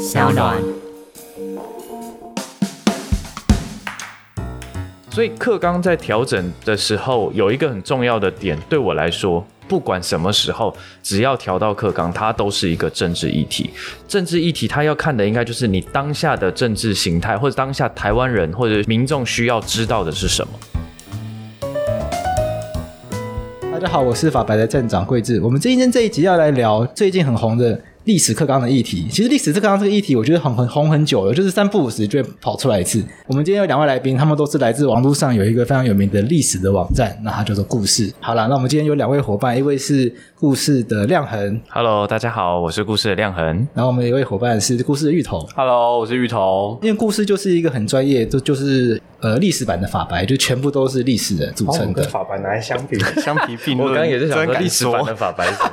小暖。所以课纲在调整的时候，有一个很重要的点，对我来说，不管什么时候，只要调到课纲，它都是一个政治议题。政治议题，它要看的应该就是你当下的政治形态，或者当下台湾人或者民众需要知道的是什么。大家好，我是法白的站长桂智。我们今天这一集要来聊最近很红的。历史课纲的议题，其实历史课纲这个议题，我觉得很很红很久了，就是三不五时就会跑出来一次。我们今天有两位来宾，他们都是来自网络上有一个非常有名的历史的网站，那它叫做故事。好了，那我们今天有两位伙伴，一位是故事的亮恒，Hello，大家好，我是故事的亮恒。然后我们有一位伙伴是故事的芋头，Hello，我是芋头。因为故事就是一个很专业，就就是呃历史版的法白，就全部都是历史人组成的。哦、法白拿来相比相提并论，我刚刚也是想说历史版的法白是什么。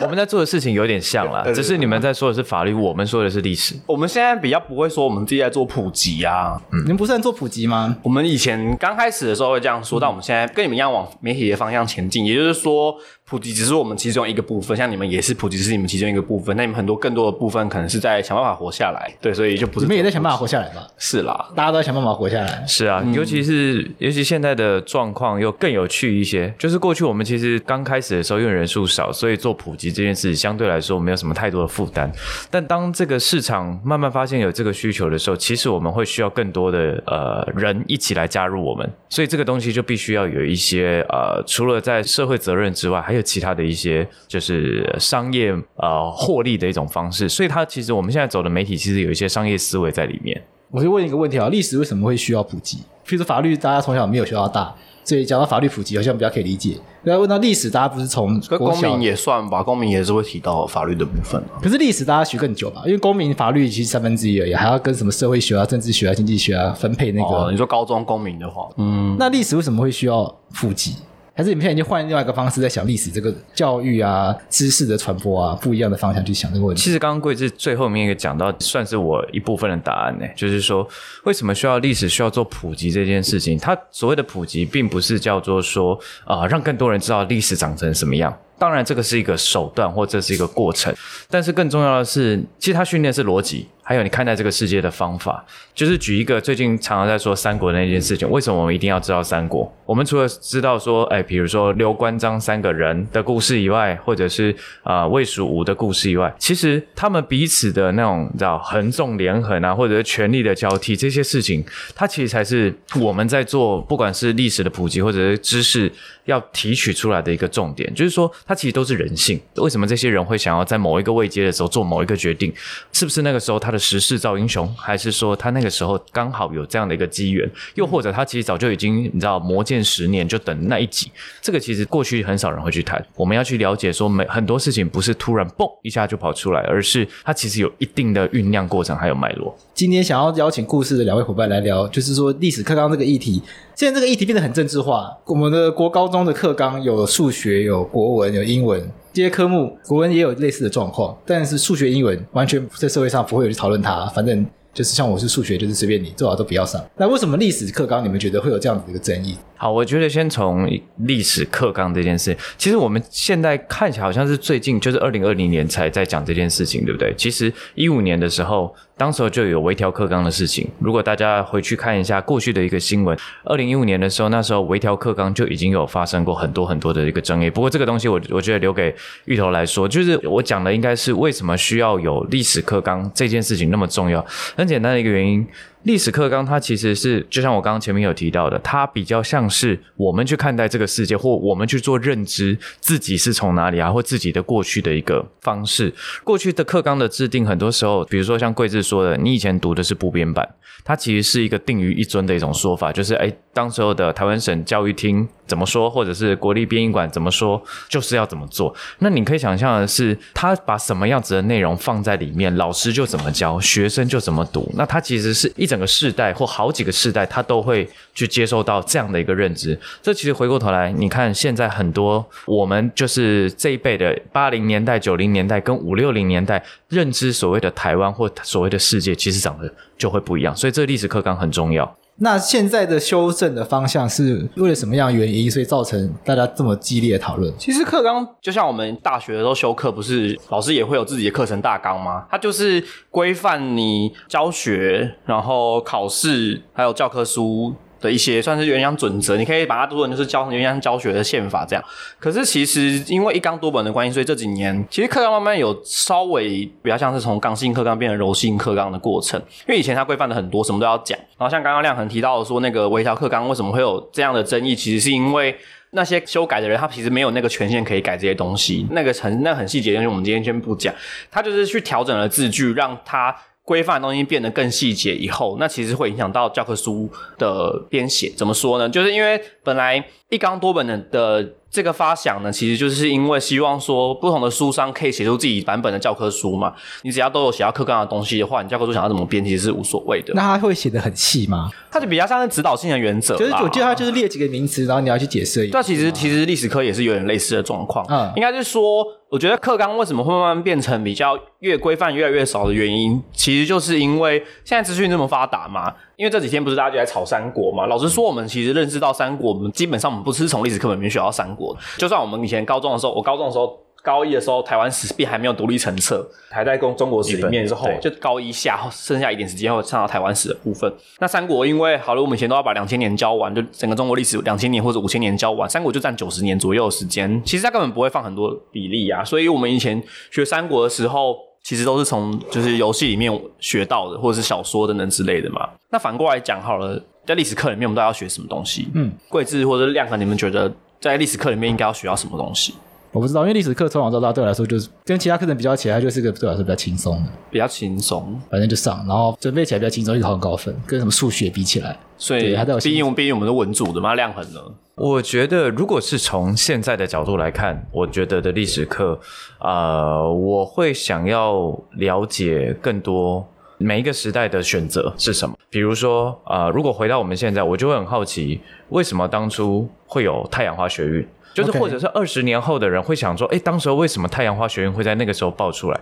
我们在做的事情有点像啦，只是你们在说的是法律，我们说的是历史。我们现在比较不会说我们自己在做普及啊，嗯，你们不是在做普及吗？我们以前刚开始的时候会这样说，但我们现在跟你们一样往媒体的方向前进，也就是说。普及只是我们其中一个部分，像你们也是普及，是你们其中一个部分。那你们很多更多的部分，可能是在想办法活下来。对，所以就不是。你们也在想办法活下来吧？是啦，大家都在想办法活下来。是啊，嗯、尤其是尤其现在的状况又更有趣一些。就是过去我们其实刚开始的时候，因为人数少，所以做普及这件事相对来说没有什么太多的负担。但当这个市场慢慢发现有这个需求的时候，其实我们会需要更多的呃人一起来加入我们。所以这个东西就必须要有一些呃，除了在社会责任之外，还有其他的一些。就是商业呃获利的一种方式，所以它其实我们现在走的媒体其实有一些商业思维在里面。我就问一个问题啊，历史为什么会需要普及？譬如说法律，大家从小没有学到大，所以讲到法律普及好像比较可以理解。大家问到历史，大家不是从公民也算吧？公民也是会提到法律的部分。可是历史大家学更久吧？因为公民法律其实三分之一而已，还要跟什么社会学啊、政治学啊、经济学啊分配那个。哦，你说高中公民的话，嗯，那历史为什么会需要普及？还是你们现在已经换另外一个方式在想历史这个教育啊、知识的传播啊，不一样的方向去想这个问题。其实刚刚贵志最后面一个讲到，算是我一部分的答案呢，就是说为什么需要历史需要做普及这件事情。它所谓的普及，并不是叫做说啊、让更多人知道历史长成什么样。当然，这个是一个手段或者是一个过程，但是更重要的是，其实它训练是逻辑。还有你看待这个世界的方法，就是举一个最近常常在说三国的那件事情。为什么我们一定要知道三国？我们除了知道说，哎，比如说刘关张三个人的故事以外，或者是啊魏蜀吴的故事以外，其实他们彼此的那种叫横纵连横啊，或者是权力的交替这些事情，它其实才是我们在做不管是历史的普及或者是知识要提取出来的一个重点。就是说，它其实都是人性。为什么这些人会想要在某一个位阶的时候做某一个决定？是不是那个时候他的？时势造英雄，还是说他那个时候刚好有这样的一个机缘，又或者他其实早就已经你知道磨剑十年，就等那一集。这个其实过去很少人会去谈。我们要去了解说，每很多事情不是突然嘣一下就跑出来，而是它其实有一定的酝酿过程，还有脉络。今天想要邀请故事的两位伙伴来聊，就是说历史课纲这个议题。现在这个议题变得很政治化。我们的国高中的课纲有数学、有国文、有英文这些科目，国文也有类似的状况，但是数学、英文完全在社会上不会有去讨论它，反正。就是像我是数学，就是随便你，最好都不要上。那为什么历史课纲你们觉得会有这样子的一个争议？好，我觉得先从历史课纲这件事，其实我们现在看起来好像是最近，就是二零二零年才在讲这件事情，对不对？其实一五年的时候，当时候就有微调课纲的事情。如果大家回去看一下过去的一个新闻，二零一五年的时候，那时候微调课纲就已经有发生过很多很多的一个争议。不过这个东西我，我我觉得留给芋头来说，就是我讲的应该是为什么需要有历史课纲这件事情那么重要。很简单的一个原因，历史课纲它其实是就像我刚刚前面有提到的，它比较像是我们去看待这个世界，或我们去做认知自己是从哪里啊，或自己的过去的一个方式。过去的课纲的制定，很多时候，比如说像贵志说的，你以前读的是部编版，它其实是一个定于一尊的一种说法，就是诶，当时候的台湾省教育厅怎么说，或者是国立编译馆怎么说，就是要怎么做。那你可以想象的是，他把什么样子的内容放在里面，老师就怎么教，学生就怎么读。那他其实是一整个世代或好几个世代，他都会去接受到这样的一个认知。这其实回过头来，你看现在很多我们就是这一辈的八零年代、九零年代跟五六零年代认知所谓的台湾或所谓的世界，其实长得就会不一样。所以这个历史课纲很重要。那现在的修正的方向是为了什么样的原因，所以造成大家这么激烈的讨论？其实课纲就像我们大学的时候修课，不是老师也会有自己的课程大纲吗？它就是规范你教学，然后考试，还有教科书。的一些算是原乡准则，你可以把它读成就是教原乡教学的宪法这样。可是其实因为一纲多本的关系，所以这几年其实课纲慢慢有稍微比较像是从刚性课纲变成柔性课纲的过程。因为以前它规范的很多，什么都要讲。然后像刚刚亮恒提到的说，那个微调课纲为什么会有这样的争议？其实是因为那些修改的人，他其实没有那个权限可以改这些东西。那个很那很细节的东西，我们今天先不讲。他就是去调整了字句，让他。规范的东西变得更细节以后，那其实会影响到教科书的编写。怎么说呢？就是因为本来一纲多本的的。这个发想呢，其实就是因为希望说，不同的书商可以写出自己版本的教科书嘛。你只要都有写到课纲的东西的话，你教科书想要怎么编，其实是无所谓的。那他会写的很细吗？它就比较像是指导性的原则。就是我记得他就是列几个名词，然后你要去解释。对，其实其实历史课也是有点类似的状况。嗯，应该是说，我觉得课纲为什么会慢慢变成比较越规范越来越少的原因，其实就是因为现在资讯这么发达嘛。因为这几天不是大家就在炒三国嘛？老实说，我们其实认识到三国，我们基本上我们不是从历史课本里面学到三国。就算我们以前高中的时候，我高中的时候高一的时候，台湾史并还没有独立成册，还在中中国史里面之后，就高一下剩下一点时间会上到台湾史的部分。那三国因为好了，我们以前都要把两千年教完，就整个中国历史两千年或者五千年教完，三国就占九十年左右的时间。其实它根本不会放很多比例啊，所以我们以前学三国的时候。其实都是从就是游戏里面学到的，或者是小说等等之类的嘛。那反过来讲好了，在历史课里面我们都要学什么东西？嗯，贵智或者亮哥，你们觉得在历史课里面应该要学到什么东西？我不知道，因为历史课从小到大对我来说，就是跟其他课程比较起来，它就是个对我来说比较轻松的，比较轻松，反正就上，然后准备起来比较轻松，一考很高分，跟什么数学比起来，所以毕竟毕竟我们是文组的嘛，量很呢？我觉得，如果是从现在的角度来看，我觉得的历史课，呃，我会想要了解更多每一个时代的选择是什么。比如说，呃，如果回到我们现在，我就会很好奇，为什么当初会有太阳花学运？就是或者是二十年后的人会想说，诶，当时候为什么太阳花学运会在那个时候爆出来？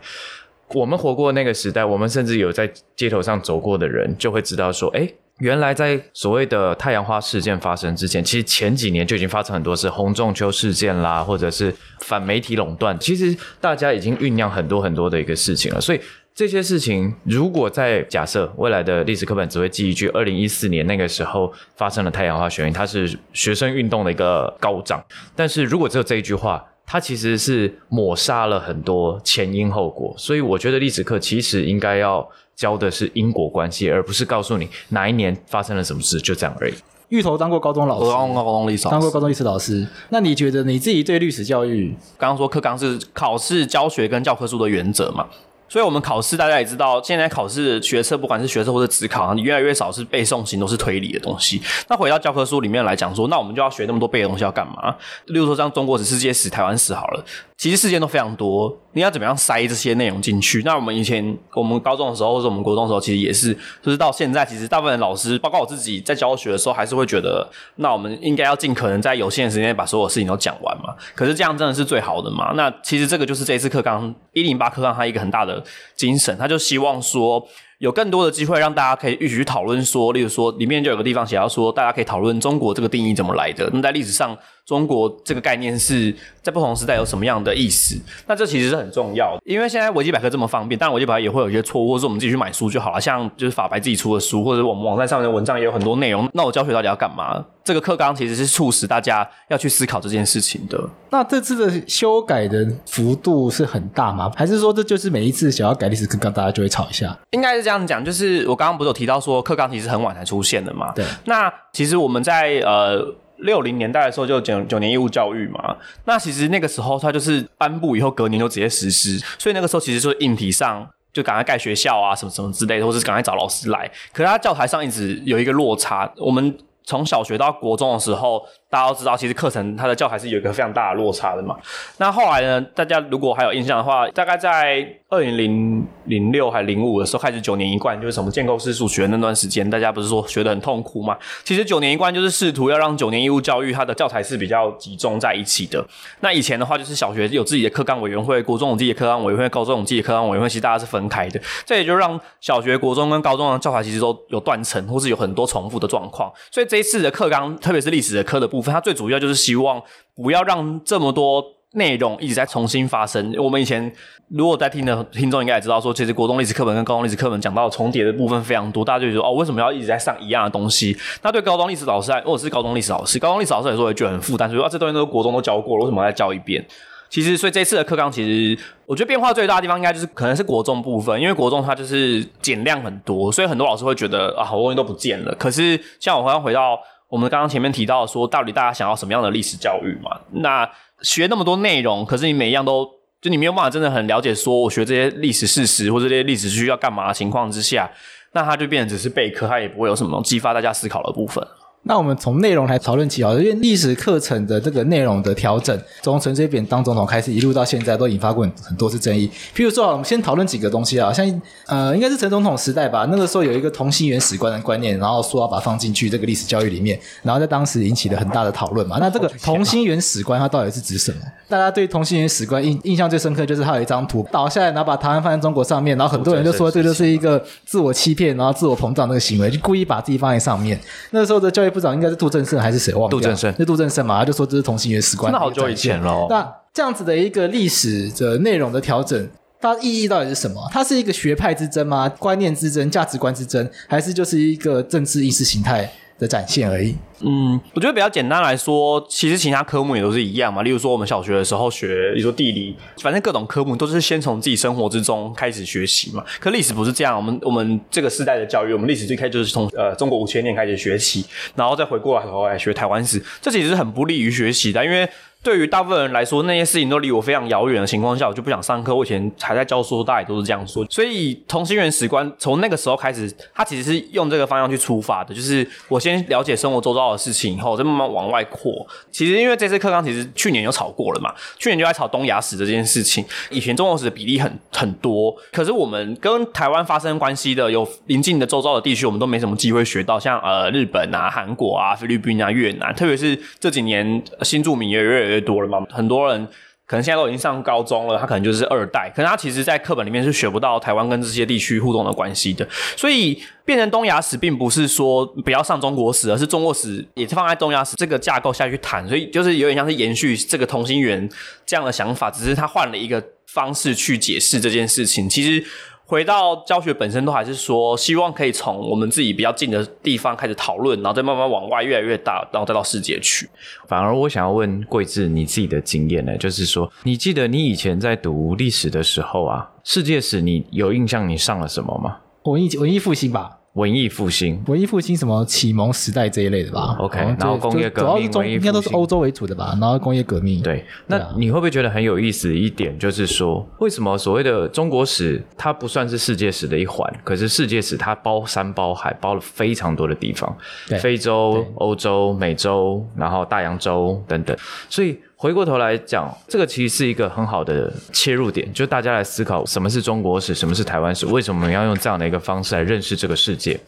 我们活过那个时代，我们甚至有在街头上走过的人，就会知道说，诶。原来在所谓的太阳花事件发生之前，其实前几年就已经发生很多事，红中秋事件啦，或者是反媒体垄断，其实大家已经酝酿很多很多的一个事情了。所以这些事情，如果在假设未来的历史课本只会记一句，二零一四年那个时候发生了太阳花学运，它是学生运动的一个高涨，但是如果只有这一句话，它其实是抹杀了很多前因后果。所以我觉得历史课其实应该要。教的是因果关系，而不是告诉你哪一年发生了什么事，就这样而已。芋头当过高中老师，当过高中历史老师，当过高中历史老师。那你觉得你自己对历史教育，刚刚说课纲是考试教学跟教科书的原则嘛？所以，我们考试大家也知道，现在考试学测，不管是学测或者职考，你越来越少是背诵型，都是推理的东西。那回到教科书里面来讲说，那我们就要学那么多背的东西要干嘛？例如说，像中国史、世界史、台湾史好了，其实事件都非常多，你要怎么样塞这些内容进去？那我们以前我们高中的时候，或者我们国中的时候，其实也是，就是到现在，其实大部分的老师，包括我自己在教学的时候，还是会觉得，那我们应该要尽可能在有限的时间内把所有事情都讲完嘛。可是这样真的是最好的嘛？那其实这个就是这一次课纲一零八课纲它一个很大的精神。他就希望说，有更多的机会让大家可以一起去讨论说，例如说里面就有个地方写到说，大家可以讨论中国这个定义怎么来的。那在历史上，中国这个概念是在不同时代有什么样的意思？那这其实是很重要的，因为现在维基百科这么方便，当然维基百科也会有一些错误，或者是我们自己去买书就好了。像就是法白自己出的书，或者我们网站上面的文章也有很多内容。那我教学到底要干嘛？这个课纲其实是促使大家要去思考这件事情的。那这次的修改的幅度是很大吗？还是说这就是每一次想要改历史课纲，大家就会吵一下？应该是这样讲，就是我刚刚不是有提到说课纲其实很晚才出现的嘛？对。那其实我们在呃六零年代的时候就九九年义务教育嘛，那其实那个时候它就是颁布以后隔年就直接实施，所以那个时候其实就是硬体上就赶快盖学校啊什么什么之类的，或者是赶快找老师来。可是他教材上一直有一个落差，我们。从小学到国中的时候，大家都知道，其实课程它的教材是有一个非常大的落差的嘛。那后来呢，大家如果还有印象的话，大概在二零零零六还零五的时候开始九年一贯，就是什么建构式数学那段时间，大家不是说学得很痛苦嘛？其实九年一贯就是试图要让九年义务教育它的教材是比较集中在一起的。那以前的话，就是小学有自己的课纲委员会，国中有自己的课纲委员会，高中有自己的课纲委员会，其实大家是分开的。这也就让小学、国中跟高中的教材其实都有断层，或是有很多重复的状况。所以这一次的课纲，特别是历史的课的部分，它最主要就是希望不要让这么多内容一直在重新发生。我们以前如果在听的听众应该也知道说，其实国中历史课本跟高中历史课本讲到重叠的部分非常多，大家就觉得哦，为什么要一直在上一样的东西？那对高中历史老师来，或者是高中历史老师，高中历史老师来说也觉得很负担，所以啊，这东西都国中都教过了，为什么要再教一遍？其实，所以这次的课纲，其实我觉得变化最大的地方，应该就是可能是国中部分，因为国中它就是减量很多，所以很多老师会觉得啊，好多东西都不见了。可是，像我刚刚回到我们刚刚前面提到说，到底大家想要什么样的历史教育嘛？那学那么多内容，可是你每一样都就你没有办法真的很了解，说我学这些历史事实或者这些历史需要干嘛的情况之下，那它就变成只是备课，它也不会有什么激发大家思考的部分。那我们从内容来讨论起啊，因为历史课程的这个内容的调整，从陈水扁当总统开始，一路到现在都引发过很多次争议。譬如说啊，我们先讨论几个东西啊，像呃，应该是陈总统时代吧，那个时候有一个同心圆史观的观念，然后说要把它放进去这个历史教育里面，然后在当时引起了很大的讨论嘛。那这个同心圆史观它到底是指什么？大家对同心圆史观印印象最深刻就是它有一张图倒下来，然后把台湾放在中国上面，然后很多人就说这就是一个自我欺骗，然后自我膨胀那个行为，就故意把自己放在上面。那时候的教育部长应该是杜正胜还是谁？忘了。杜正胜，是杜正胜嘛？他就说这是同心圆史观。那好久以前了。那这样子的一个历史的内容的调整，它意义到底是什么？它是一个学派之争吗？观念之争、价值观之争，还是就是一个政治意识形态的展现而已？嗯，我觉得比较简单来说，其实其他科目也都是一样嘛。例如说，我们小学的时候学，比如说地理，反正各种科目都是先从自己生活之中开始学习嘛。可历史不是这样，我们我们这个时代的教育，我们历史最开始就是从呃中国五千年开始学习，然后再回过来头来学台湾史，这其实是很不利于学习的，因为。对于大部分人来说，那些事情都离我非常遥远的情况下，我就不想上课。我以前还在教书，大家也都是这样说。所以同心圆史观从那个时候开始，他其实是用这个方向去出发的，就是我先了解生活周遭的事情，以后再慢慢往外扩。其实因为这次课纲其实去年有吵过了嘛，去年就在吵东亚史这件事情。以前中国史的比例很很多，可是我们跟台湾发生关系的有邻近的周遭的地区，我们都没什么机会学到，像呃日本啊、韩国啊、菲律宾啊、越南，特别是这几年新住民也越来越多了嘛，很多人可能现在都已经上高中了，他可能就是二代，可能他其实在课本里面是学不到台湾跟这些地区互动的关系的，所以变成东亚史，并不是说不要上中国史，而是中国史也是放在东亚史这个架构下去谈，所以就是有点像是延续这个同心圆这样的想法，只是他换了一个方式去解释这件事情，其实。回到教学本身，都还是说希望可以从我们自己比较近的地方开始讨论，然后再慢慢往外越来越大，然后再到世界去。反而我想要问贵智你自己的经验呢，就是说，你记得你以前在读历史的时候啊，世界史你有印象你上了什么吗？文艺文艺复兴吧。文艺复兴，文艺复兴什么启蒙时代这一类的吧？OK，然后工业革命，主要是中应该都是欧洲为主的吧？然后工业革命，对。那你会不会觉得很有意思一点，就是说，为什么所谓的中国史它不算是世界史的一环？可是世界史它包山包海，包了非常多的地方，非洲、欧洲、美洲，然后大洋洲等等，所以。回过头来讲，这个其实是一个很好的切入点，就大家来思考什么是中国史，什么是台湾史，为什么要用这样的一个方式来认识这个世界。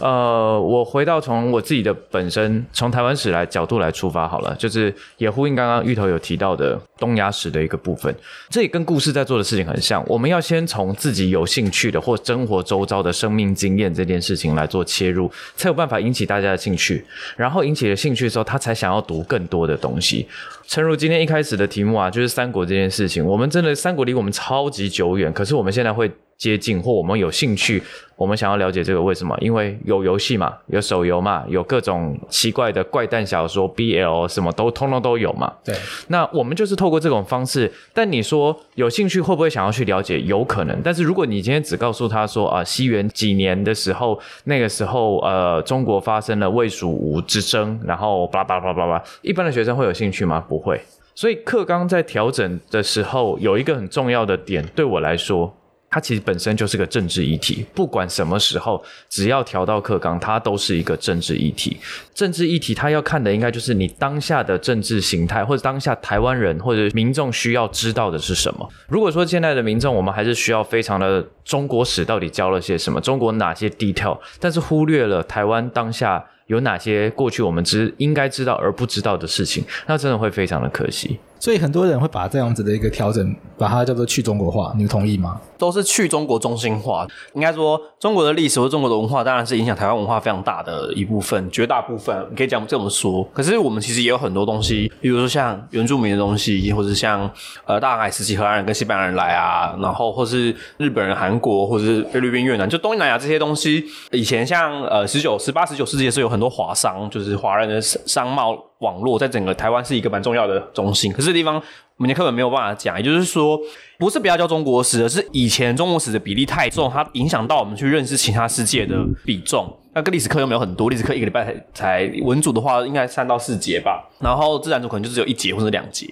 呃，我回到从我自己的本身，从台湾史来角度来出发好了，就是也呼应刚刚芋头有提到的东亚史的一个部分，这也跟故事在做的事情很像。我们要先从自己有兴趣的或生活周遭的生命经验这件事情来做切入，才有办法引起大家的兴趣，然后引起了兴趣之后，他才想要读更多的东西。诚如今天一开始的题目啊，就是三国这件事情。我们真的三国离我们超级久远，可是我们现在会接近，或我们有兴趣，我们想要了解这个为什么？因为有游戏嘛，有手游嘛，有各种奇怪的怪诞小说，BL 什么都通通都有嘛。对，那我们就是透过这种方式。但你说有兴趣会不会想要去了解？有可能。但是如果你今天只告诉他说啊，西元几年的时候，那个时候呃，中国发生了魏蜀吴之争，然后巴拉巴拉巴拉巴拉，一般的学生会有兴趣吗？不会。所以课纲在调整的时候，有一个很重要的点，对我来说。它其实本身就是个政治议题，不管什么时候，只要调到课纲，它都是一个政治议题。政治议题，它要看的应该就是你当下的政治形态，或者当下台湾人或者民众需要知道的是什么。如果说现在的民众，我们还是需要非常的中国史到底教了些什么，中国哪些 detail，但是忽略了台湾当下有哪些过去我们知应该知道而不知道的事情，那真的会非常的可惜。所以很多人会把这样子的一个调整，把它叫做去中国化，你们同意吗？都是去中国中心化。应该说，中国的历史或中国的文化，当然是影响台湾文化非常大的一部分，绝大部分你可以讲这么说。可是我们其实也有很多东西，比如说像原住民的东西，或者像呃大航海时期荷兰人跟西班牙人来啊，然后或是日本人、韩国或者是菲律宾、越南，就东南亚这些东西，以前像呃十九、十八、十九世纪的时候有很多华商，就是华人的商贸。网络在整个台湾是一个蛮重要的中心，可是这地方我们课本没有办法讲，也就是说，不是不要教中国史，而是以前中国史的比例太重，它影响到我们去认识其他世界的比重。那个历史课又没有很多，历史课一个礼拜才才文组的话，应该三到四节吧，然后自然组可能就只有一节或者两节。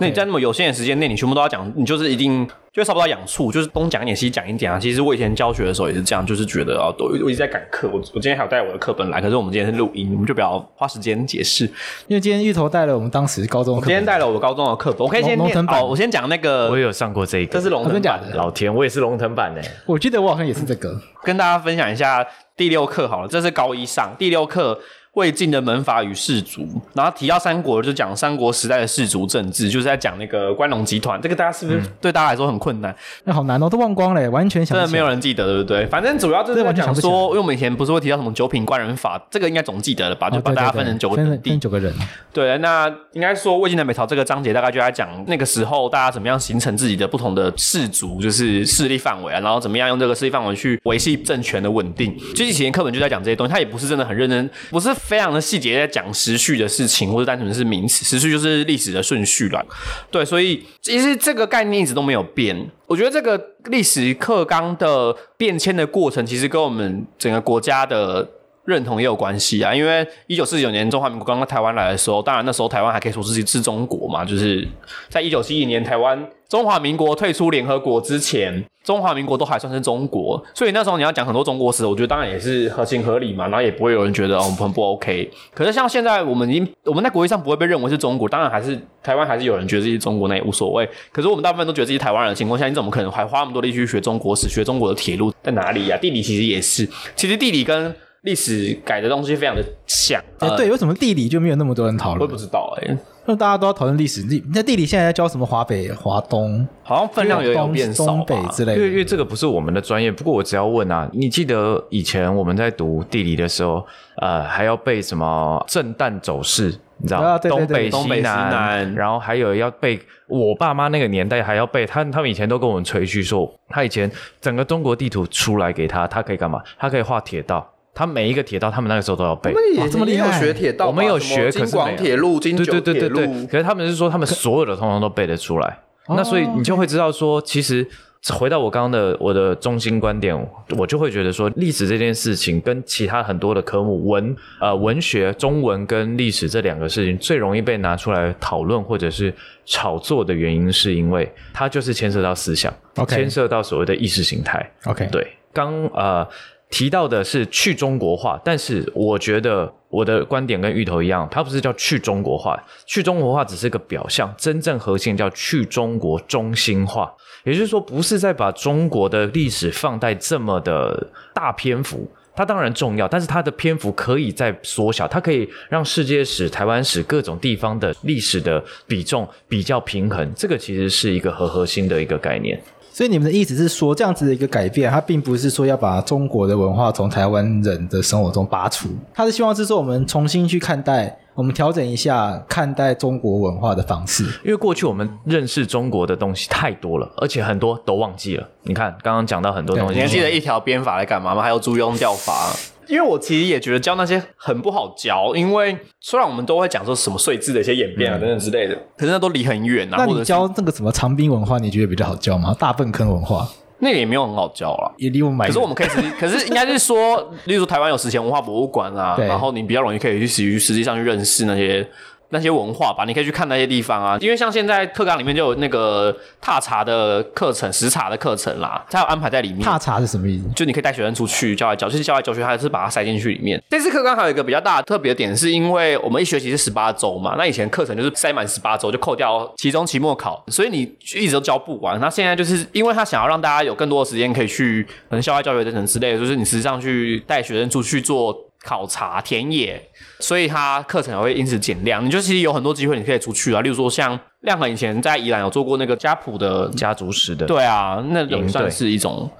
那你在那么有限的时间内，你全部都要讲，你就是一定。就会差不多养处，就是东讲一点，西讲一点啊。其实我以前教学的时候也是这样，就是觉得啊，都我一直在赶课。我我今天还有带我的课本来，可是我们今天是录音，我们就不要花时间解释。因为今天芋头带了我们当时高中的课今天带了我高中的课本，我可以先念哦。我先讲那个，我也有上过这一个，这是龙腾版的。老田，我也是龙腾版的。我记得我好像也是这个，跟大家分享一下第六课好了，这是高一上第六课。魏晋的门阀与士族，然后提到三国就讲三国时代的士族政治，就是在讲那个关陇集团。这个大家是不是对大家来说很困难？那、嗯、好难哦，都忘光了，完全想真的没有人记得，对不对？反正主要就是在讲说，因为我们以前不是会提到什么九品官人法，这个应该总记得了吧？就把大家分成九个等第九个人。对，那应该说魏晋南北朝这个章节大概就在讲那个时候大家怎么样形成自己的不同的士族，就是势力范围啊，然后怎么样用这个势力范围去维系政权的稳定。就以前课本就在讲这些东西，他也不是真的很认真，不是非常的细节。在讲时序的事情，或者单纯是名词，时序就是历史的顺序了。对，所以其实这个概念一直都没有变。我觉得这个历史课纲的变迁的过程，其实跟我们整个国家的认同也有关系啊。因为一九四九年中华民国刚刚台湾来的时候，当然那时候台湾还可以说是是中国嘛，就是在一九七一年台湾。中华民国退出联合国之前，中华民国都还算是中国，所以那时候你要讲很多中国史，我觉得当然也是合情合理嘛，然后也不会有人觉得我们很不 OK。可是像现在我们已经我们在国际上不会被认为是中国，当然还是台湾还是有人觉得自己是中国，那也无所谓。可是我们大部分都觉得自己台湾人的情况下，你怎么可能还花那么多力气去学中国史，学中国的铁路在哪里呀、啊？地理其实也是，其实地理跟 历史改的东西非常的像。哎、欸，对，为什么地理就没有那么多人讨论？我也不知道哎、欸。那大家都要讨论历史，地那地理现在在教什么？华北、华东，好像分量有点变少东北之类的。因为因为这个不是我们的专业，不过我只要问啊，你记得以前我们在读地理的时候，呃，还要背什么震旦走势？你知道吗？东北西北西南，然后还有要背。我爸妈那个年代还要背，他他们以前都跟我们吹嘘说，他以前整个中国地图出来给他，他可以干嘛？他可以画铁道。他每一个铁道，他们那个时候都要背。我们也这么厉害，学铁道，我们有学，可是京广铁路、京九铁路。对对对对对。可是他们是说，他们所有的通通都背得出来。那所以你就会知道说，其实回到我刚刚的我的中心观点，我就会觉得说，历史这件事情跟其他很多的科目文呃文学、中文跟历史这两个事情最容易被拿出来讨论或者是炒作的原因，是因为它就是牵涉到思想牵涉到所谓的意识形态。OK，对，刚呃。提到的是去中国化，但是我觉得我的观点跟芋头一样，它不是叫去中国化，去中国化只是个表象，真正核心叫去中国中心化，也就是说，不是在把中国的历史放在这么的大篇幅，它当然重要，但是它的篇幅可以再缩小，它可以让世界史、台湾史各种地方的历史的比重比较平衡，这个其实是一个很核心的一个概念。所以你们的意思是说，这样子的一个改变，它并不是说要把中国的文化从台湾人的生活中拔除，它是希望是说我们重新去看待，我们调整一下看待中国文化的方式。因为过去我们认识中国的东西太多了，而且很多都忘记了。你看，刚刚讲到很多东西，你还记得一条鞭法来干嘛吗？还有租庸调法。因为我其实也觉得教那些很不好教，因为虽然我们都会讲说什么税制的一些演变啊等等之类的，可是那都离很远啊。那你教那个什么长滨文化，你觉得比较好教吗？大粪坑文化那个也没有很好教啊，也离我们蛮远。可是我们可以实，可是应该是说，例如说台湾有史前文化博物馆啊，然后你比较容易可以去实实际上去认识那些。那些文化吧，你可以去看那些地方啊。因为像现在课纲里面就有那个踏查的课程、实查的课程啦，它有安排在里面。踏查是什么意思？就你可以带学生出去校外教，就是校外教学，还是把它塞进去里面。这次课纲还有一个比较大的特别的点，是因为我们一学期是十八周嘛，那以前课程就是塞满十八周，就扣掉期中、期末考，所以你一直都教不完。那现在就是因为他想要让大家有更多的时间可以去可能校外教学等等之类的，就是你实际上去带学生出去做考察、田野，所以他课程也会因此减量。你就其实有很多机会你可以出去啊，例如说像亮恒以前在宜兰有做过那个家谱的家族史的，对啊，那也算是一种，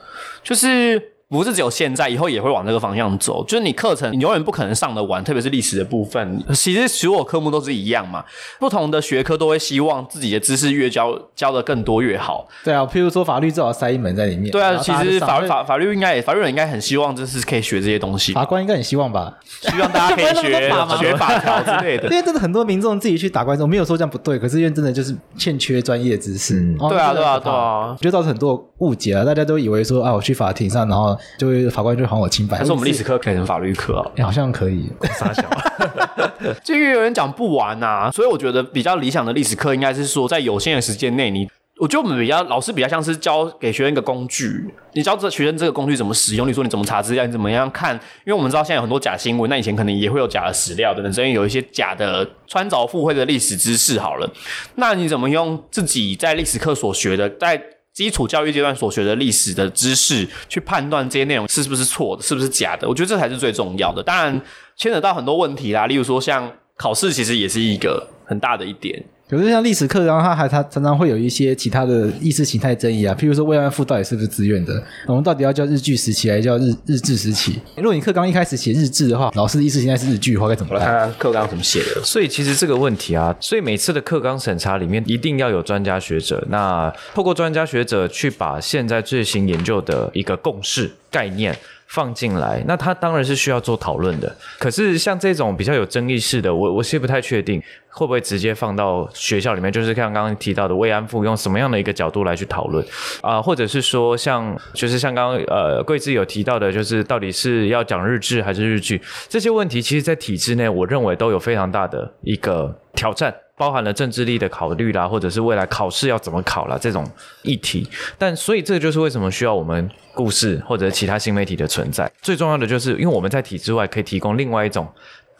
就是。不是只有现在，以后也会往这个方向走。就是你课程，你永远不可能上得完，特别是历史的部分。其实所有科目都是一样嘛，不同的学科都会希望自己的知识越教教的更多越好。对啊，譬如说法律最好塞一门在里面。对啊，其实法律法法律应该也法律人应该很希望就是可以学这些东西。法官应该很希望吧？希望大家可以学 学法条之类的。因为真的很多民众自己去打官司，我没有说这样不对，可是因为真的就是欠缺专业知识。嗯，对啊，对啊，对啊，就造成很多误解了！大家都以为说啊，我去法庭上，然后就会法官就还我清白。可是我们历史课改成法律课啊？好像可以。傻小，这个有人讲不完啊，所以我觉得比较理想的历史课应该是说，在有限的时间内，你我觉得我们比较老师比较像是教给学生一个工具，你教这学生这个工具怎么使用，你说你怎么查资料，你怎么样看？因为我们知道现在有很多假新闻，那以前可能也会有假的史料等等，所以有一些假的穿凿附会的历史知识。好了，那你怎么用自己在历史课所学的，在基础教育阶段所学的历史的知识，去判断这些内容是不是错的，是不是假的？我觉得这才是最重要的。当然，牵扯到很多问题啦，例如说像考试，其实也是一个很大的一点。可是像历史课，然后它还它常常会有一些其他的意识形态争议啊，譬如说慰安妇到底是不是自愿的？我们到底要叫日据时期，还是叫日日治时期？如果你课纲一开始写日治的话，老师的意识形态是日据的话，该怎么办？看看课纲怎么写的。所以其实这个问题啊，所以每次的课纲审查里面一定要有专家学者，那透过专家学者去把现在最新研究的一个共识概念。放进来，那他当然是需要做讨论的。可是像这种比较有争议式的，我我是不太确定会不会直接放到学校里面，就是像刚刚提到的慰安妇，用什么样的一个角度来去讨论啊、或者是说像就是像刚刚呃桂枝有提到的，就是到底是要讲日志还是日剧这些问题，其实在体制内，我认为都有非常大的一个挑战。包含了政治力的考虑啦，或者是未来考试要怎么考啦这种议题。但所以这就是为什么需要我们故事或者其他新媒体的存在。最重要的就是因为我们在体制外可以提供另外一种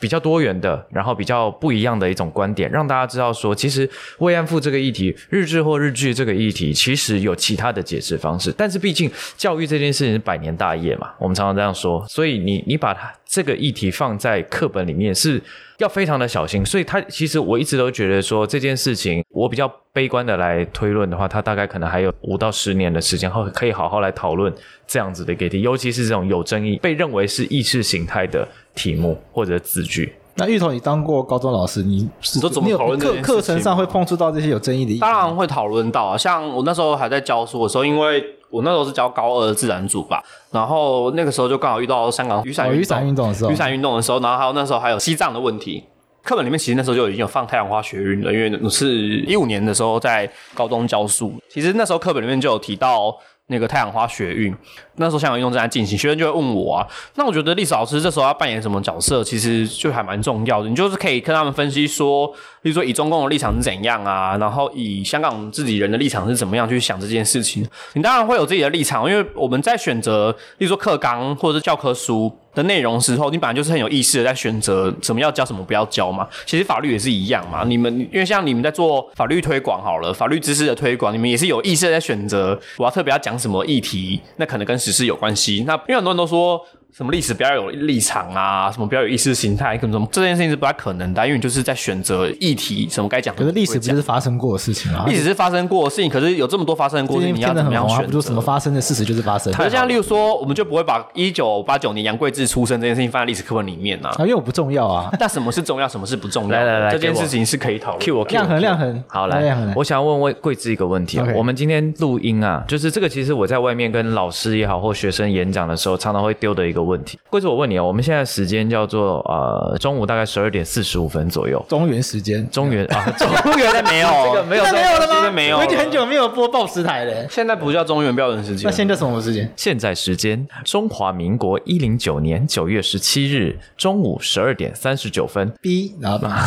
比较多元的，然后比较不一样的一种观点，让大家知道说，其实慰安妇这个议题、日治或日据这个议题，其实有其他的解释方式。但是毕竟教育这件事情是百年大业嘛，我们常常这样说。所以你你把它这个议题放在课本里面是。要非常的小心，所以他其实我一直都觉得说这件事情，我比较悲观的来推论的话，他大概可能还有五到十年的时间后，可以好好来讨论这样子的议题，尤其是这种有争议、被认为是意识形态的题目或者字句。那芋头，你当过高中老师，你你都怎么讨论？课课程上会碰触到这些有争议的议题？当然会讨论到啊，像我那时候还在教书的时候，因为我那时候是教高二的自然组吧，然后那个时候就刚好遇到香港雨伞雨伞运动的时候，雨伞运动的时候，然后还有那时候还有西藏的问题。课本里面其实那时候就已经有放太阳花学运了，因为是一五年的时候在高中教书，其实那时候课本里面就有提到那个太阳花学运。那时候香港运动正在进行，学生就会问我啊，那我觉得历史老师这时候要扮演什么角色，其实就还蛮重要的。你就是可以跟他们分析说，例如说以中共的立场是怎样啊，然后以香港自己人的立场是怎么样去想这件事情。你当然会有自己的立场，因为我们在选择，例如说课纲或者是教科书的内容时候，你本来就是很有意识的在选择什么要教，什么不要教嘛。其实法律也是一样嘛。你们因为像你们在做法律推广好了，法律知识的推广，你们也是有意识的在选择我要特别要讲什么议题，那可能跟时事有关系。那因为很多人都说。什么历史不要有立场啊？什么不要有意识形态？什么什么这件事情是不太可能的，因为你就是在选择议题，什么该讲。可是历史不是发生过的事情啊，历史是发生过的事情，可是有这么多发生过的事情，你要怎么样选择？不就什么发生的事实就是发生。可是像例如说，我们就不会把一九八九年杨贵志出生这件事情放在历史课本里面啊，啊，因为我不重要啊。但什么是重要，什么是不重要？来来来，这件事情是可以讨论。Q 我亮恒亮恒，好来，我想要问问贵志一个问题啊。我们今天录音啊，就是这个，其实我在外面跟老师也好或学生演讲的时候，常常会丢的一个问题。贵子，我问。我们现在时间叫做呃中午大概十二点四十五分左右，中原时间，中原啊，中原在没有，这个没有，没有了吗？没有，我已经很久没有播报时台了。现在不叫中原标准时间，那现在什么时间？现在时间中华民国一零九年九月十七日中午十二点三十九分。B，然后吧。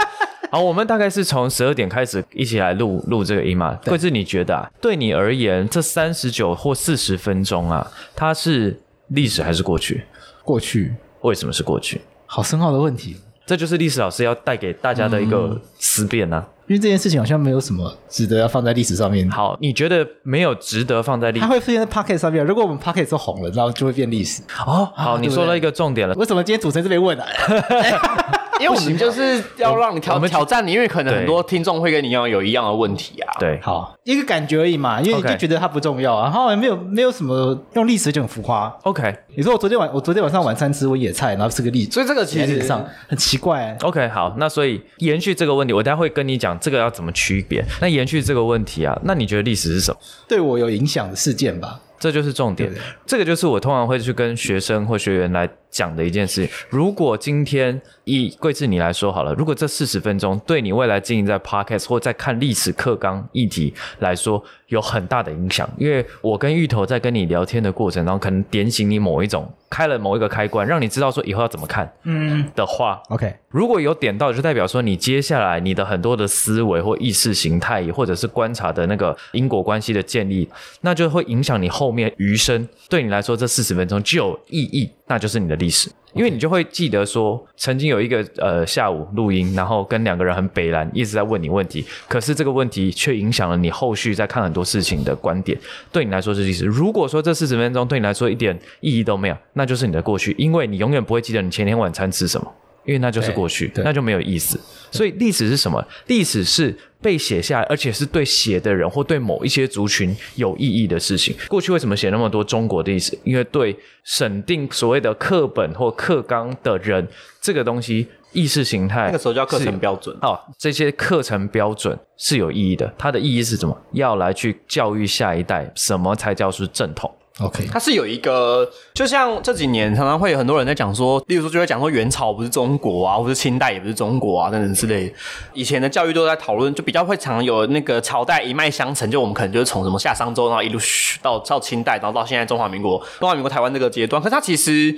好，我们大概是从十二点开始一起来录录这个音嘛。贵子，你觉得啊，对你而言，这三十九或四十分钟啊，它是历史还是过去？过去。为什么是过去？好深奥的问题。这就是历史老师要带给大家的一个思辨呢、啊。因为这件事情好像没有什么值得要放在历史上面。好，你觉得没有值得放在历史？它会出现在 Pocket 上面。如果我们 Pocket 都红了，然后就会变历史。哦，好，你说到一个重点了。为什么今天主持人这边问啊？因为我们就是要让你挑挑战你，因为可能很多听众会跟你一样有一样的问题啊。对，好，一个感觉而已嘛，因为你就觉得它不重要，然后也没有没有什么用历史就很浮夸。OK，你说我昨天晚我昨天晚上晚餐吃我野菜，然后吃个栗子，所以这个其实上很奇怪。OK，好，那所以延续这个问题，我待会跟你讲这个要怎么区别。那延续这个问题啊，那你觉得历史是什么？对我有影响的事件吧。这就是重点，这个就是我通常会去跟学生或学员来讲的一件事。如果今天以贵智你来说好了，如果这四十分钟对你未来经营在 Podcast 或在看历史课纲议题来说有很大的影响，因为我跟芋头在跟你聊天的过程当中，可能点醒你某一种，开了某一个开关，让你知道说以后要怎么看，嗯的话，OK，如果有点到，就代表说你接下来你的很多的思维或意识形态，或者是观察的那个因果关系的建立，那就会影响你后面余生。对你来说，这四十分钟就有意义，那就是你的历史。因为你就会记得说，曾经有一个呃下午录音，然后跟两个人很北蓝，一直在问你问题，可是这个问题却影响了你后续在看很多事情的观点。对你来说是历史。如果说这四十分钟对你来说一点意义都没有，那就是你的过去，因为你永远不会记得你前天晚餐吃什么。因为那就是过去，那就没有意思。所以历史是什么？历史是被写下来，而且是对写的人或对某一些族群有意义的事情。过去为什么写那么多中国的历史？因为对审定所谓的课本或课纲的人，这个东西意识形态，那个时候叫课程标准。好，这些课程标准是有意义的。它的意义是什么？要来去教育下一代，什么才叫是正统？OK，它是有一个，就像这几年常常会有很多人在讲说，例如说就会讲说元朝不是中国啊，或是清代也不是中国啊等等之类的。以前的教育都在讨论，就比较会常有那个朝代一脉相承，就我们可能就是从什么夏商周，然后一路到到清代，然后到现在中华民国、中华民国台湾这个阶段。可是它其实。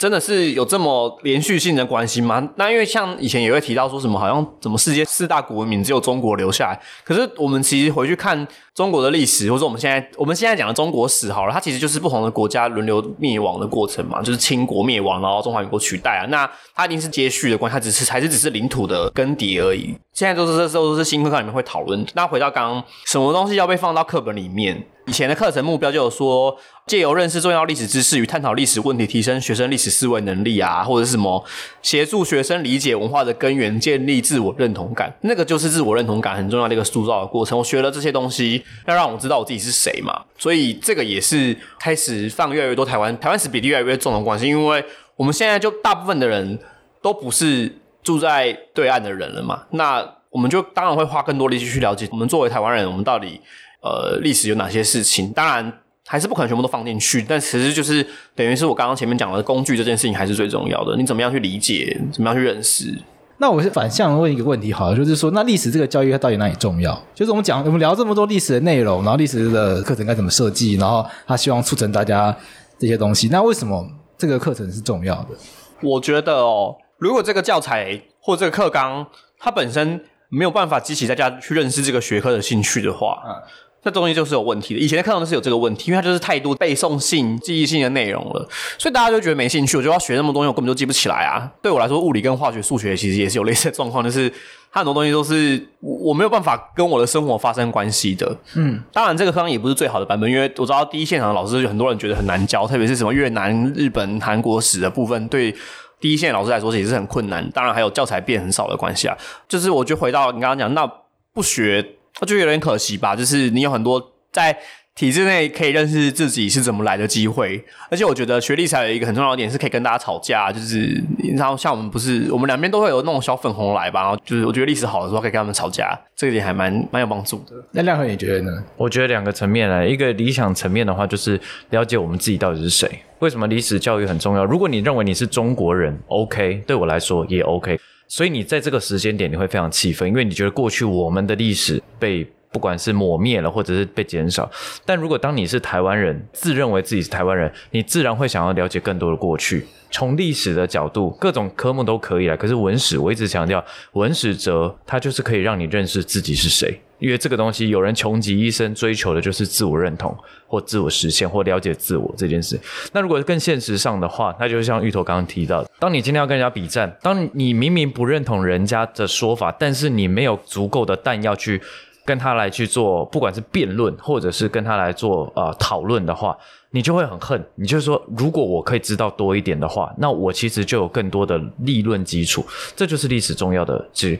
真的是有这么连续性的关系吗？那因为像以前也会提到说什么，好像怎么世界四大古文明只有中国留下来。可是我们其实回去看中国的历史，或者我们现在我们现在讲的中国史好了，它其实就是不同的国家轮流灭亡的过程嘛，就是清国灭亡，然后中华民国取代啊。那它一定是接续的关系，它只是还是只是领土的更迭而已。现在都是这时候都是新课课里面会讨论。那回到刚刚，什么东西要被放到课本里面？以前的课程目标就有说，借由认识重要历史知识与探讨历史问题，提升学生历史思维能力啊，或者是什么协助学生理解文化的根源，建立自我认同感。那个就是自我认同感很重要的一个塑造的过程。我学了这些东西，要让我知道我自己是谁嘛。所以这个也是开始放越来越多台湾台湾史比例越来越重的关系，因为我们现在就大部分的人都不是住在对岸的人了嘛，那我们就当然会花更多力气去了解我们作为台湾人，我们到底。呃，历史有哪些事情？当然还是不可能全部都放进去，但其实就是等于是我刚刚前面讲的工具这件事情还是最重要的。你怎么样去理解？怎么样去认识？那我是反向问一个问题，好了，就是说，那历史这个教育它到底哪里重要？就是我们讲，我们聊这么多历史的内容，然后历史的课程该怎么设计，然后他希望促成大家这些东西，那为什么这个课程是重要的？我觉得哦，如果这个教材或这个课纲它本身没有办法激起大家去认识这个学科的兴趣的话，嗯。这东西就是有问题的。以前的课程都是有这个问题，因为它就是太多背诵性、记忆性的内容了，所以大家就觉得没兴趣。我就要学那么多东西，我根本就记不起来啊。对我来说，物理跟化学、数学其实也是有类似的状况，就是它很多东西都是我没有办法跟我的生活发生关系的。嗯，当然这个课程也不是最好的版本，因为我知道第一现场的老师有很多人觉得很难教，特别是什么越南、日本、韩国史的部分，对第一线老师来说也是很困难。当然还有教材变很少的关系啊。就是我就回到你刚刚讲，那不学。我觉得有点可惜吧，就是你有很多在体制内可以认识自己是怎么来的机会，而且我觉得学历才有一个很重要的点是可以跟大家吵架，就是然后像我们不是我们两边都会有那种小粉红来吧，然后就是我觉得历史好的时候可以跟他们吵架，这个点还蛮蛮有帮助的。那亮和你觉得呢？我觉得两个层面来，一个理想层面的话就是了解我们自己到底是谁，为什么历史教育很重要。如果你认为你是中国人，OK，对我来说也 OK。所以你在这个时间点你会非常气愤，因为你觉得过去我们的历史被不管是抹灭了，或者是被减少。但如果当你是台湾人，自认为自己是台湾人，你自然会想要了解更多的过去。从历史的角度，各种科目都可以了。可是文史，我一直强调，文史哲它就是可以让你认识自己是谁。因为这个东西，有人穷极一生追求的就是自我认同，或自我实现，或了解自我这件事。那如果更现实上的话，那就像芋头刚刚提到的，当你今天要跟人家比战，当你明明不认同人家的说法，但是你没有足够的弹药去跟他来去做，不管是辩论，或者是跟他来做呃讨论的话。你就会很恨，你就说，如果我可以知道多一点的话，那我其实就有更多的立论基础。这就是历史重要的，是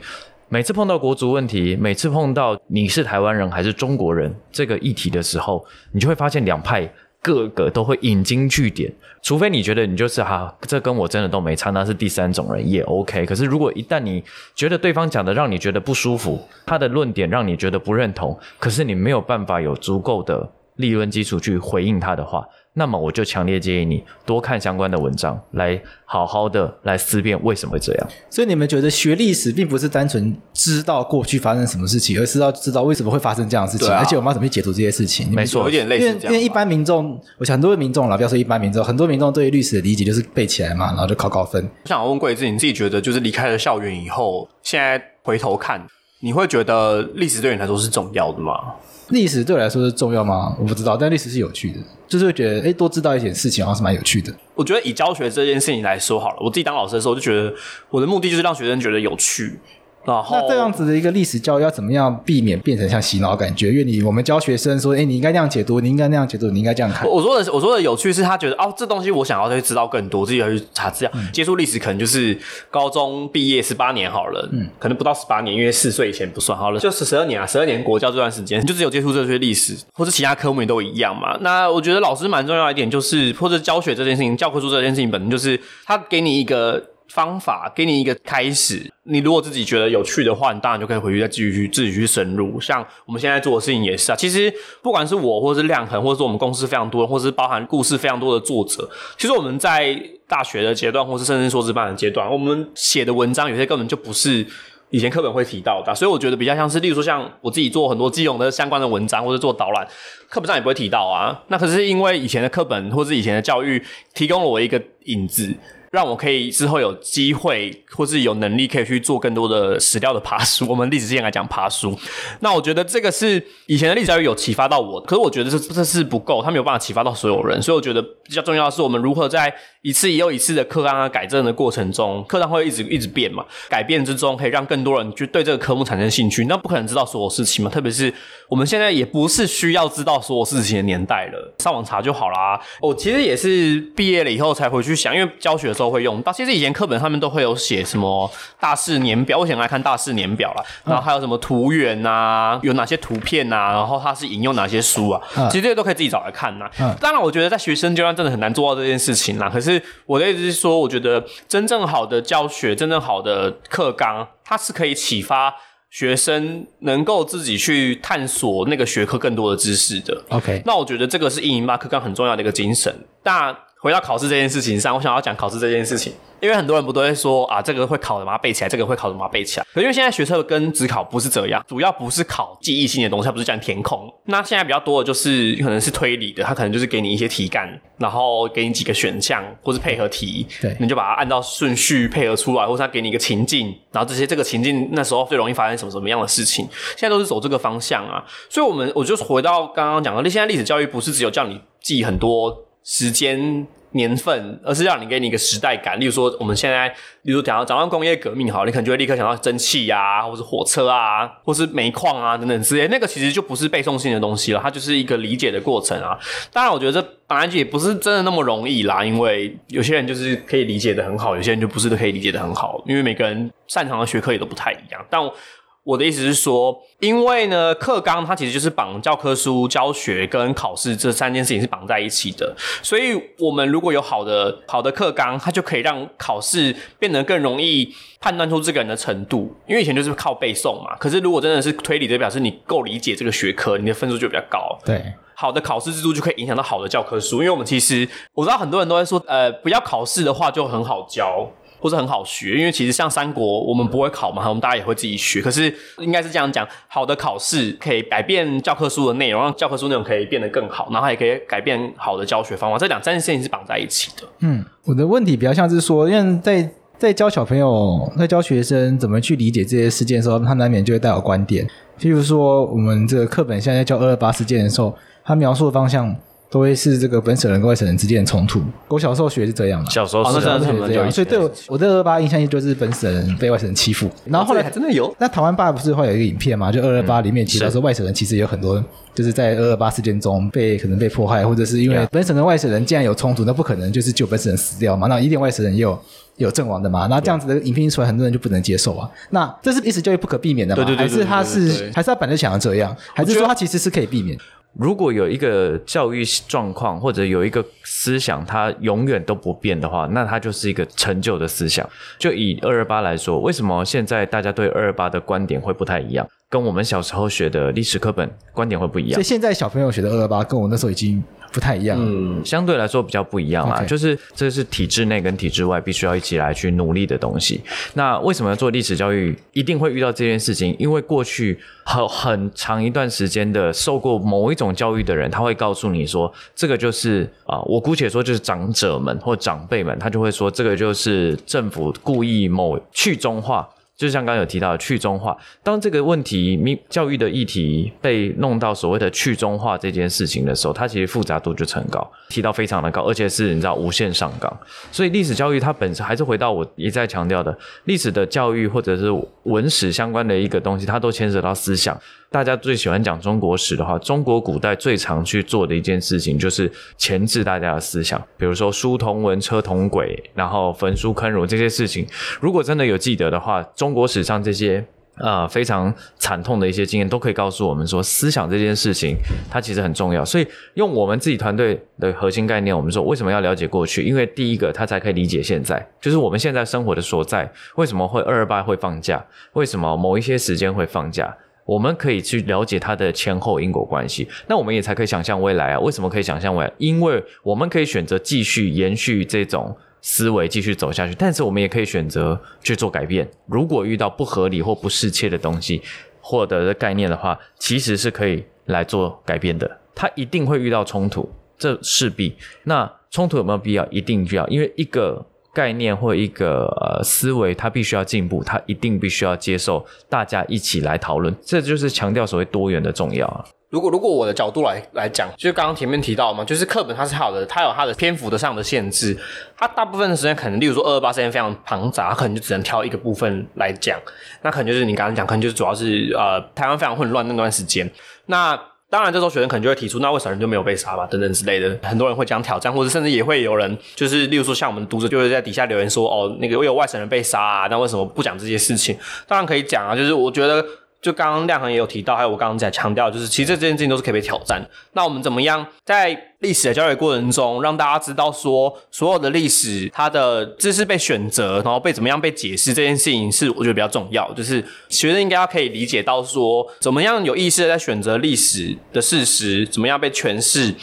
每次碰到国足问题，每次碰到你是台湾人还是中国人这个议题的时候，你就会发现两派各个都会引经据典。除非你觉得你就是哈、这跟我真的都没差，那是第三种人也 OK。可是如果一旦你觉得对方讲的让你觉得不舒服，他的论点让你觉得不认同，可是你没有办法有足够的。理论基础去回应他的话，那么我就强烈建议你多看相关的文章，来好好的来思辨为什么会这样。所以你们觉得学历史并不是单纯知道过去发生什么事情，而是要知道为什么会发生这样的事情，啊、而且我们要怎么去解读这些事情。没错，有点类似因为因为一般民众，我想很多民众啦，不要说一般民众，很多民众对于历史的理解就是背起来嘛，然后就考高分。我想问贵志，你自己觉得就是离开了校园以后，现在回头看，你会觉得历史对你来说是重要的吗？历史对我来说是重要吗？我不知道，但历史是有趣的，就是会觉得，哎，多知道一点事情，好像是蛮有趣的。我觉得以教学这件事情来说好了，我自己当老师的时候，就觉得我的目的就是让学生觉得有趣。那这样子的一个历史教育要怎么样避免变成像洗脑感觉？因为你我们教学生说，哎，你应该那样解读，你应该那样解读，你应该这样看。我说的，我说的有趣是他觉得哦，这东西我想要再去知道更多，自己要去查资料。接触历史可能就是高中毕业十八年好了，嗯，可能不到十八年，因为四岁以前不算好了，就是十二年啊，十二年国教这段时间，就只有接触这些历史，或是其他科目也都一样嘛。那我觉得老师蛮重要一点，就是或者教学这件事情，教科书这件事情本身就是他给你一个。方法给你一个开始，你如果自己觉得有趣的话，你当然就可以回去再继续去自己去深入。像我们现在做的事情也是啊，其实不管是我，或是亮恒，或者说我们公司非常多，或是包含故事非常多的作者，其实我们在大学的阶段，或是甚至硕士班的阶段，我们写的文章有些根本就不是以前课本会提到的，所以我觉得比较像是，例如说像我自己做很多基隆的相关的文章，或者做导览，课本上也不会提到啊。那可是因为以前的课本或是以前的教育提供了我一个影子。让我可以之后有机会，或是有能力可以去做更多的史料的爬书。我们历史之前来讲爬书，那我觉得这个是以前的历史教育有启发到我，可是我觉得这这是不够，他没有办法启发到所有人。所以我觉得比较重要的是，我们如何在一次又一次的课纲啊改正的过程中，课纲会一直一直变嘛，改变之中可以让更多人去对这个科目产生兴趣。那不可能知道所有事情嘛，特别是我们现在也不是需要知道所有事情的年代了，上网查就好啦。我其实也是毕业了以后才回去想，因为教学。都会用到，其实以前课本上面都会有写什么大事年表，我想来看大事年表啦，然后还有什么图源啊，有哪些图片啊，然后它是引用哪些书啊，其实这些都可以自己找来看呐。当然，我觉得在学生阶段真的很难做到这件事情啦。可是我的意思是说，我觉得真正好的教学，真正好的课纲，它是可以启发学生能够自己去探索那个学科更多的知识的。OK，那我觉得这个是一零八课纲很重要的一个精神。但回到考试这件事情上，我想要讲考试这件事情，因为很多人不都会说啊，这个会考的把它背起来，这个会考的把它背起来。可因为现在学测跟职考不是这样，主要不是考记忆性的东西，它不是讲填空。那现在比较多的就是可能是推理的，它可能就是给你一些题干，然后给你几个选项，或是配合题，对，你就把它按照顺序配合出来，或是它给你一个情境，然后这些这个情境那时候最容易发生什么什么样的事情，现在都是走这个方向啊。所以我们我就回到刚刚讲的，现在历史教育不是只有叫你记很多。时间年份，而是让你给你一个时代感。例如说，我们现在，例如讲到讲到工业革命，好，你可能就会立刻想到蒸汽啊，或是火车啊，或是煤矿啊等等之类。那个其实就不是背诵性的东西了，它就是一个理解的过程啊。当然，我觉得这本来也不是真的那么容易啦，因为有些人就是可以理解的很好，有些人就不是可以理解的很好，因为每个人擅长的学科也都不太一样。但我我的意思是说，因为呢，课纲它其实就是绑教科书、教学跟考试这三件事情是绑在一起的，所以我们如果有好的好的课纲，它就可以让考试变得更容易判断出这个人的程度。因为以前就是靠背诵嘛，可是如果真的是推理，就表示你够理解这个学科，你的分数就比较高。对，好的考试制度就可以影响到好的教科书。因为我们其实我知道很多人都在说，呃，不要考试的话就很好教。或是很好学。因为其实像三国，我们不会考嘛，我们大家也会自己学。可是应该是这样讲，好的考试可以改变教科书的内容，让教科书内容可以变得更好，然后也可以改变好的教学方法。这两三件事情是绑在一起的。嗯，我的问题比较像是说，因为在在教小朋友、在教学生怎么去理解这些事件的时候，他难免就会带有观点。譬如说，我们这个课本现在在教二二八事件的时候，他描述的方向。都会是这个本省人跟外省人之间的冲突。我小时候学是这样嘛，小时候是这样，所以对我我对二二八印象就是本省人被外省人欺负。然后后来还真的有。那台湾爸不是会有一个影片嘛？就二二八里面提到说外省人其实有很多，就是在二二八事件中被可能被迫害，或者是因为本省跟外省人既然有冲突，那不可能就是就本省人死掉嘛？那一定外省人也有有阵亡的嘛？那这样子的影片一出来，很多人就不能接受啊。那这是历史教育不可避免的嘛？还是他是还是他本来想要这样？还是说他其实是可以避免？如果有一个教育状况，或者有一个思想，它永远都不变的话，那它就是一个陈旧的思想。就以二二八来说，为什么现在大家对二二八的观点会不太一样？跟我们小时候学的历史课本观点会不一样。所以现在小朋友学的二二八，跟我那时候已经。不太一样，嗯，相对来说比较不一样啦。就是这是体制内跟体制外必须要一起来去努力的东西。那为什么要做历史教育？一定会遇到这件事情，因为过去很很长一段时间的受过某一种教育的人，他会告诉你说，这个就是啊、呃，我姑且说就是长者们或长辈们，他就会说，这个就是政府故意某去中化。就像刚刚有提到的去中化，当这个问题、教育的议题被弄到所谓的去中化这件事情的时候，它其实复杂度就很高，提到非常的高，而且是你知道无限上纲。所以历史教育它本身还是回到我一再强调的，历史的教育或者是文史相关的一个东西，它都牵扯到思想。大家最喜欢讲中国史的话，中国古代最常去做的一件事情就是钳制大家的思想，比如说书同文，车同轨，然后焚书坑儒这些事情。如果真的有记得的话，中国史上这些呃非常惨痛的一些经验，都可以告诉我们说，思想这件事情它其实很重要。所以用我们自己团队的核心概念，我们说为什么要了解过去？因为第一个，它才可以理解现在，就是我们现在生活的所在。为什么会二二八会放假？为什么某一些时间会放假？我们可以去了解它的前后因果关系，那我们也才可以想象未来啊。为什么可以想象未来？因为我们可以选择继续延续这种思维，继续走下去。但是我们也可以选择去做改变。如果遇到不合理或不适切的东西，获得的概念的话，其实是可以来做改变的。它一定会遇到冲突，这势必。那冲突有没有必要？一定必要，因为一个。概念或一个呃思维，它必须要进步，它一定必须要接受大家一起来讨论，这就是强调所谓多元的重要啊。如果如果我的角度来来讲，就刚刚前面提到嘛，就是课本它是好的，它有它的篇幅的上的限制，它大部分的时间可能，例如说二二八时间非常庞杂，可能就只能挑一个部分来讲，那可能就是你刚刚讲，可能就是主要是呃台湾非常混乱那段时间，那。当然，这时候学生可能就会提出，那为什么人就没有被杀吧？等等之类的，很多人会讲挑战，或者甚至也会有人，就是例如说像我们读者，就会在底下留言说，哦，那个我有外省人被杀啊，那为什么不讲这些事情？当然可以讲啊，就是我觉得。就刚刚亮恒也有提到，还有我刚刚在强调，就是其实这件事情都是可以被挑战。那我们怎么样在历史的教育过程中，让大家知道说，所有的历史它的知识被选择，然后被怎么样被解释，这件事情是我觉得比较重要。就是学生应该要可以理解到说，怎么样有意识的在选择历史的事实，怎么样被诠释，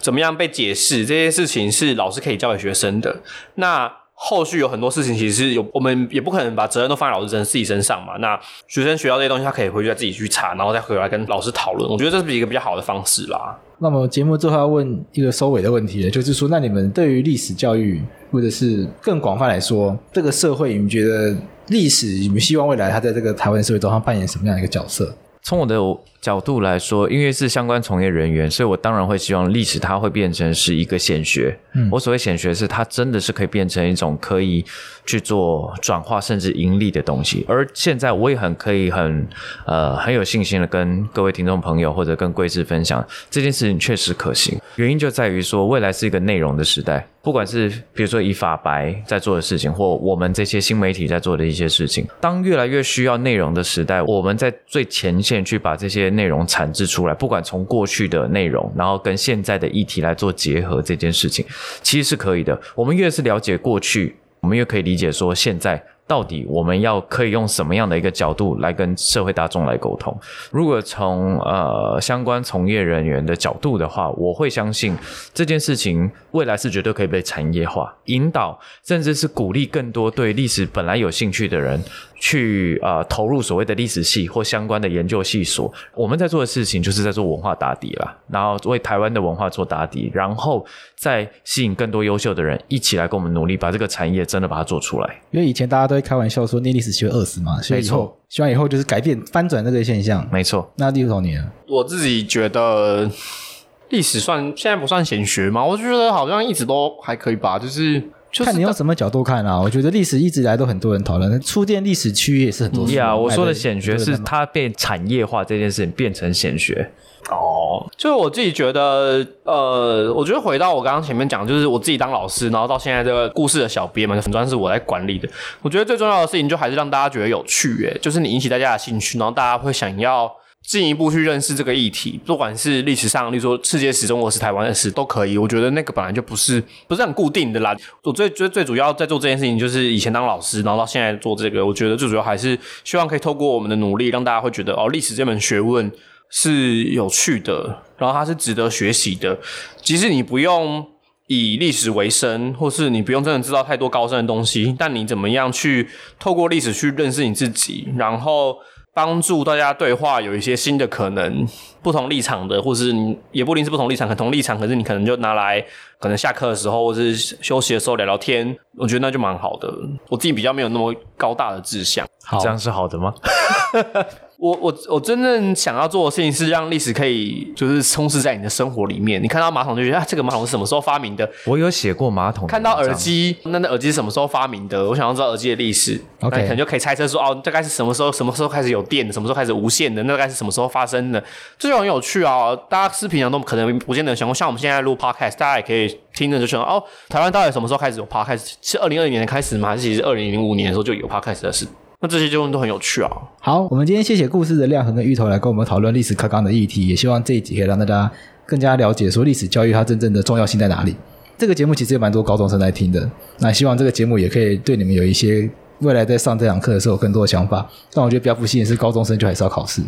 怎么样被解释，这些事情是老师可以教给学生的。那。后续有很多事情，其实有我们也不可能把责任都放在老师身自己身上嘛。那学生学到这些东西，他可以回去再自己去查，然后再回来跟老师讨论。我觉得这是一个比较好的方式啦。那么节目最后要问一个收尾的问题，就是说，那你们对于历史教育，或者是更广泛来说，这个社会，你们觉得历史，你们希望未来它在这个台湾社会中，它扮演什么样的一个角色？从我的角度来说，因为是相关从业人员，所以我当然会希望历史它会变成是一个显学。嗯，我所谓显学是它真的是可以变成一种可以去做转化甚至盈利的东西。而现在我也很可以很呃很有信心的跟各位听众朋友或者跟贵志分享这件事情确实可行。原因就在于说未来是一个内容的时代。不管是比如说以法白在做的事情，或我们这些新媒体在做的一些事情，当越来越需要内容的时代，我们在最前线去把这些内容产制出来，不管从过去的内容，然后跟现在的议题来做结合，这件事情其实是可以的。我们越是了解过去，我们越可以理解说现在。到底我们要可以用什么样的一个角度来跟社会大众来沟通？如果从呃相关从业人员的角度的话，我会相信这件事情未来是绝对可以被产业化、引导，甚至是鼓励更多对历史本来有兴趣的人去呃投入所谓的历史系或相关的研究系所。我们在做的事情就是在做文化打底啦，然后为台湾的文化做打底，然后再吸引更多优秀的人一起来跟我们努力，把这个产业真的把它做出来。因为以前大家都会开玩笑说，念历史系会饿死嘛，所以以后希望以后就是改变翻转这个现象。没错，那第六年，我自己觉得历史算现在不算显学吗？我就觉得好像一直都还可以吧，就是。就是、看你用什么角度看啊？我觉得历史一直以来都很多人讨论，书店历史区也是很多。对啊，我说的显学是它变产业化这件事情变成显学。哦，就是我自己觉得，呃，我觉得回到我刚刚前面讲，就是我自己当老师，然后到现在这个故事的小编嘛，很专是我在管理的。我觉得最重要的事情就还是让大家觉得有趣，诶，就是你引起大家的兴趣，然后大家会想要。进一步去认识这个议题，不管是历史上，例如说世界史、中国史、台湾的史都可以。我觉得那个本来就不是不是很固定的啦。我最最最主要在做这件事情，就是以前当老师，然后到现在做这个，我觉得最主要还是希望可以透过我们的努力，让大家会觉得哦，历史这门学问是有趣的，然后它是值得学习的。即使你不用以历史为生，或是你不用真的知道太多高深的东西，但你怎么样去透过历史去认识你自己，然后。帮助大家对话有一些新的可能，不同立场的，或是你也不一定是不同立场，可同立场，可是你可能就拿来，可能下课的时候或是休息的时候聊聊天，我觉得那就蛮好的。我自己比较没有那么高大的志向，好，这样是好的吗？我我我真正想要做的事情是让历史可以就是充斥在你的生活里面。你看到马桶就觉得啊，这个马桶是什么时候发明的？我有写过马桶。看到耳机，那那耳机是什么时候发明的？我想要知道耳机的历史。OK，可能就可以猜测说哦，大概是什么时候？什么时候开始有电？什么时候开始无线的？那大概是什么时候发生的？这就很有趣啊！大家是平常都可能不见得想过，像我们现在录 Podcast，大家也可以听着就想哦，台湾到底什么时候开始有 Podcast？是二零二零年的开始吗？还是其实二零零五年的时候就有 Podcast 的事？那这些结论都很有趣啊！好，我们今天谢谢故事的亮衡跟芋头来跟我们讨论历史课纲的议题，也希望这一集可以让大家更加了解说历史教育它真正的重要性在哪里。这个节目其实有蛮多高中生在听的，那希望这个节目也可以对你们有一些未来在上这堂课的时候有更多的想法。但我觉得比较不幸的是，高中生就还是要考试。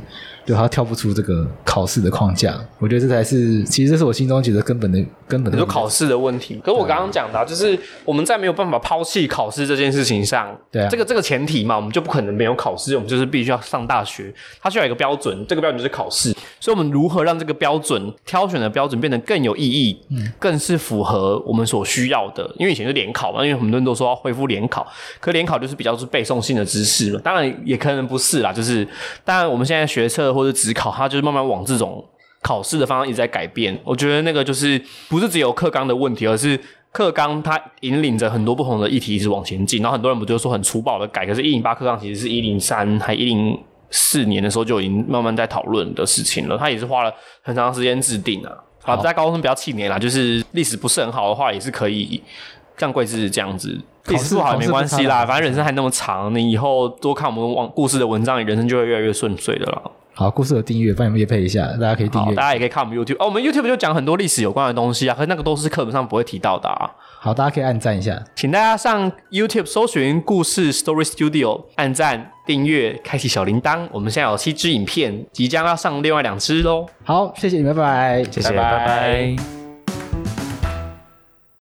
就他跳不出这个考试的框架，我觉得这才是，其实这是我心中觉得根本的根本的。你说考试的问题，可是我刚刚讲的，就是我们在没有办法抛弃考试这件事情上，对啊，这个这个前提嘛，我们就不可能没有考试，我们就是必须要上大学，它需要一个标准，这个标准就是考试。所以，我们如何让这个标准挑选的标准变得更有意义，嗯，更是符合我们所需要的？因为以前是联考嘛，因为很多人都说要恢复联考，可联考就是比较是背诵性的知识嘛，当然也可能不是啦，就是当然我们现在学测。或者只考，它就是慢慢往这种考试的方向一直在改变。我觉得那个就是不是只有课纲的问题，而是课纲它引领着很多不同的议题一直往前进。然后很多人不就说很粗暴的改，可是一零八课纲其实是一零三还一零四年的时候就已经慢慢在讨论的事情了。它也是花了很长时间制定啊。好，在高中生不要气馁啦，就是历史不是很好的话，也是可以像贵志这样子。历史不好也没关系啦，反正人生还那么长，你以后多看我们往故事的文章，你人生就会越来越顺遂的了。好，故事的订阅，帮你们也配一下，大家可以订阅。大家也可以看我们 YouTube 哦，我们 YouTube 就讲很多历史有关的东西啊，可是那个都是课本上不会提到的啊。好，大家可以按赞一下，请大家上 YouTube 搜寻故事 Story Studio，按赞、订阅、开启小铃铛。我们现在有七支影片，即将要上另外两支喽。好，谢谢你们，拜拜，谢谢，拜拜。拜拜。